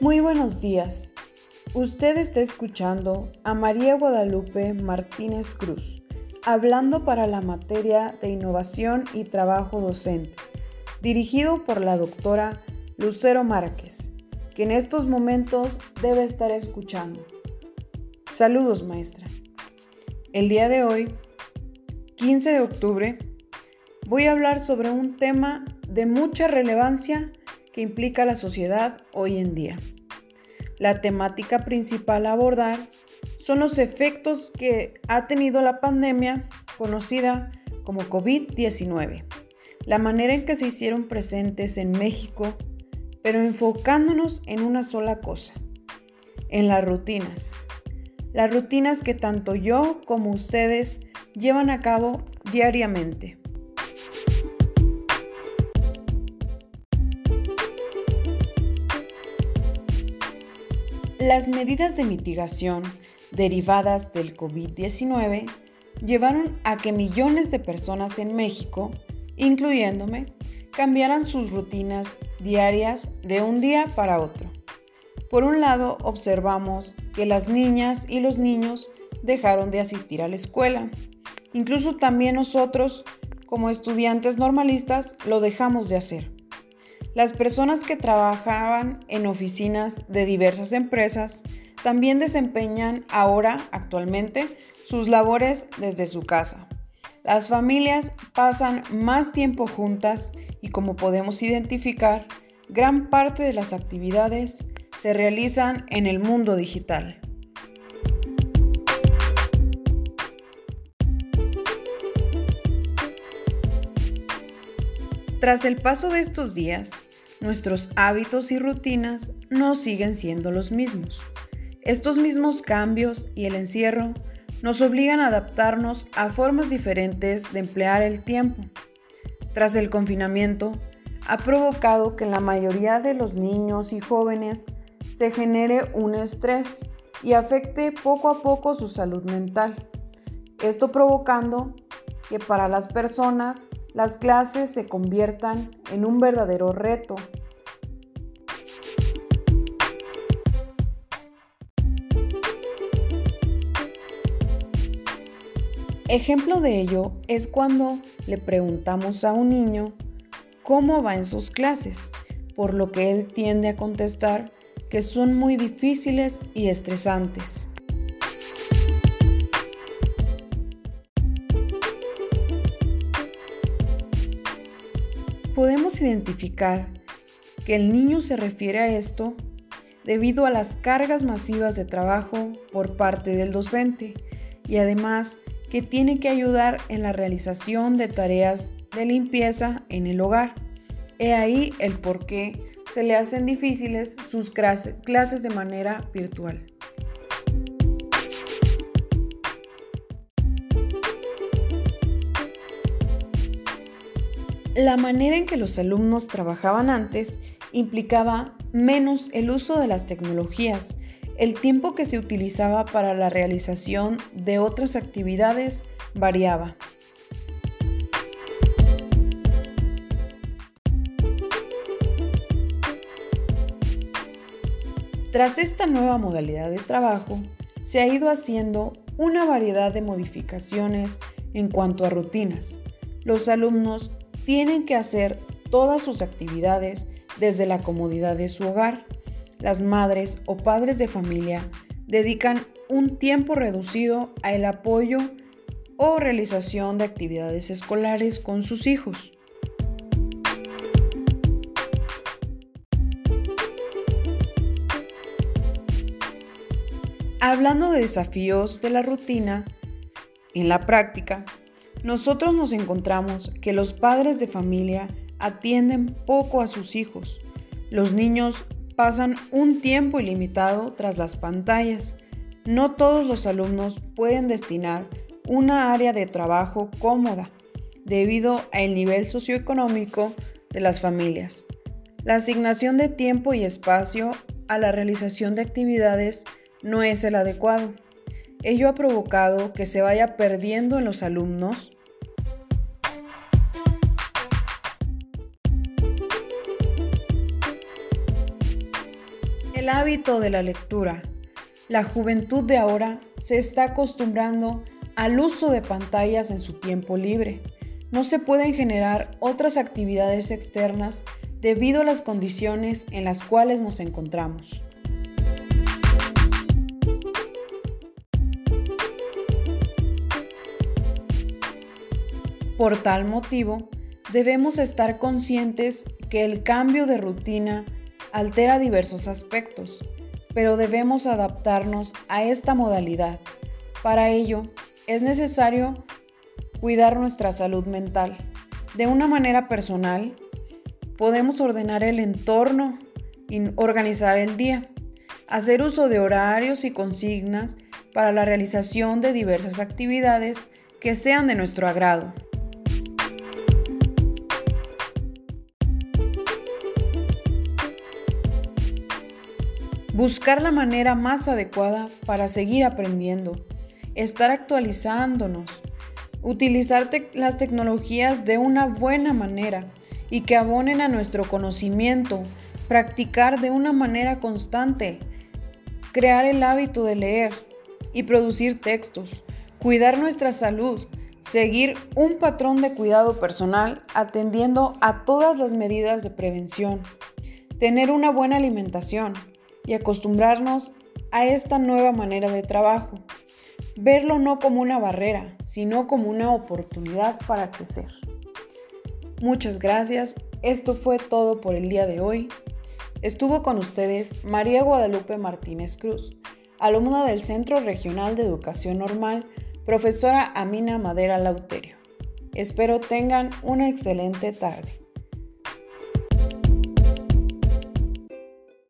Muy buenos días. Usted está escuchando a María Guadalupe Martínez Cruz, hablando para la materia de innovación y trabajo docente, dirigido por la doctora Lucero Márquez, que en estos momentos debe estar escuchando. Saludos, maestra. El día de hoy, 15 de octubre, voy a hablar sobre un tema de mucha relevancia que implica la sociedad hoy en día. La temática principal a abordar son los efectos que ha tenido la pandemia conocida como COVID-19, la manera en que se hicieron presentes en México, pero enfocándonos en una sola cosa, en las rutinas. Las rutinas que tanto yo como ustedes llevan a cabo diariamente. Las medidas de mitigación derivadas del COVID-19 llevaron a que millones de personas en México, incluyéndome, cambiaran sus rutinas diarias de un día para otro. Por un lado, observamos que las niñas y los niños dejaron de asistir a la escuela. Incluso también nosotros, como estudiantes normalistas, lo dejamos de hacer. Las personas que trabajaban en oficinas de diversas empresas también desempeñan ahora, actualmente, sus labores desde su casa. Las familias pasan más tiempo juntas y como podemos identificar, gran parte de las actividades se realizan en el mundo digital. Tras el paso de estos días, nuestros hábitos y rutinas no siguen siendo los mismos. Estos mismos cambios y el encierro nos obligan a adaptarnos a formas diferentes de emplear el tiempo. Tras el confinamiento, ha provocado que en la mayoría de los niños y jóvenes se genere un estrés y afecte poco a poco su salud mental. Esto provocando que para las personas las clases se conviertan en un verdadero reto. Ejemplo de ello es cuando le preguntamos a un niño cómo va en sus clases, por lo que él tiende a contestar que son muy difíciles y estresantes. Podemos identificar que el niño se refiere a esto debido a las cargas masivas de trabajo por parte del docente y además que tiene que ayudar en la realización de tareas de limpieza en el hogar. He ahí el por qué se le hacen difíciles sus clases de manera virtual. La manera en que los alumnos trabajaban antes implicaba menos el uso de las tecnologías, el tiempo que se utilizaba para la realización de otras actividades variaba. Tras esta nueva modalidad de trabajo, se ha ido haciendo una variedad de modificaciones en cuanto a rutinas. Los alumnos tienen que hacer todas sus actividades desde la comodidad de su hogar. Las madres o padres de familia dedican un tiempo reducido al apoyo o realización de actividades escolares con sus hijos. Hablando de desafíos de la rutina, en la práctica, nosotros nos encontramos que los padres de familia atienden poco a sus hijos. Los niños pasan un tiempo ilimitado tras las pantallas. No todos los alumnos pueden destinar una área de trabajo cómoda debido al nivel socioeconómico de las familias. La asignación de tiempo y espacio a la realización de actividades no es el adecuado. Ello ha provocado que se vaya perdiendo en los alumnos El hábito de la lectura. La juventud de ahora se está acostumbrando al uso de pantallas en su tiempo libre. No se pueden generar otras actividades externas debido a las condiciones en las cuales nos encontramos. Por tal motivo, debemos estar conscientes que el cambio de rutina altera diversos aspectos, pero debemos adaptarnos a esta modalidad. Para ello, es necesario cuidar nuestra salud mental. De una manera personal, podemos ordenar el entorno y organizar el día, hacer uso de horarios y consignas para la realización de diversas actividades que sean de nuestro agrado. Buscar la manera más adecuada para seguir aprendiendo, estar actualizándonos, utilizar las tecnologías de una buena manera y que abonen a nuestro conocimiento, practicar de una manera constante, crear el hábito de leer y producir textos, cuidar nuestra salud, seguir un patrón de cuidado personal atendiendo a todas las medidas de prevención, tener una buena alimentación, y acostumbrarnos a esta nueva manera de trabajo. Verlo no como una barrera, sino como una oportunidad para crecer. Muchas gracias. Esto fue todo por el día de hoy. Estuvo con ustedes María Guadalupe Martínez Cruz, alumna del Centro Regional de Educación Normal, profesora Amina Madera Lauterio. Espero tengan una excelente tarde.